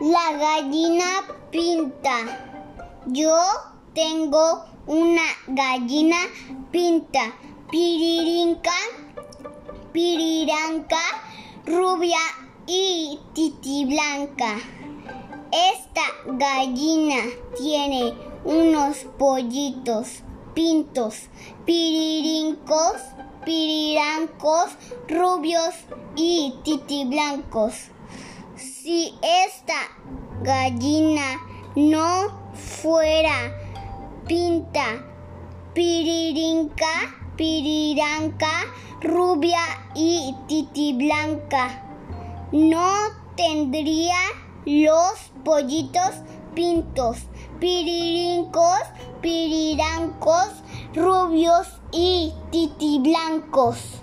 La gallina pinta. Yo tengo una gallina pinta. Piririnca, piriranca, rubia y titi blanca. Esta gallina tiene unos pollitos pintos, piririncos, pirirancos, rubios y titiblancos. Si esta gallina no fuera pinta, piririnca, piriranca, rubia y titiblanca, no tendría los pollitos pintos, piririncos, pirirancos, rubios y titiblancos.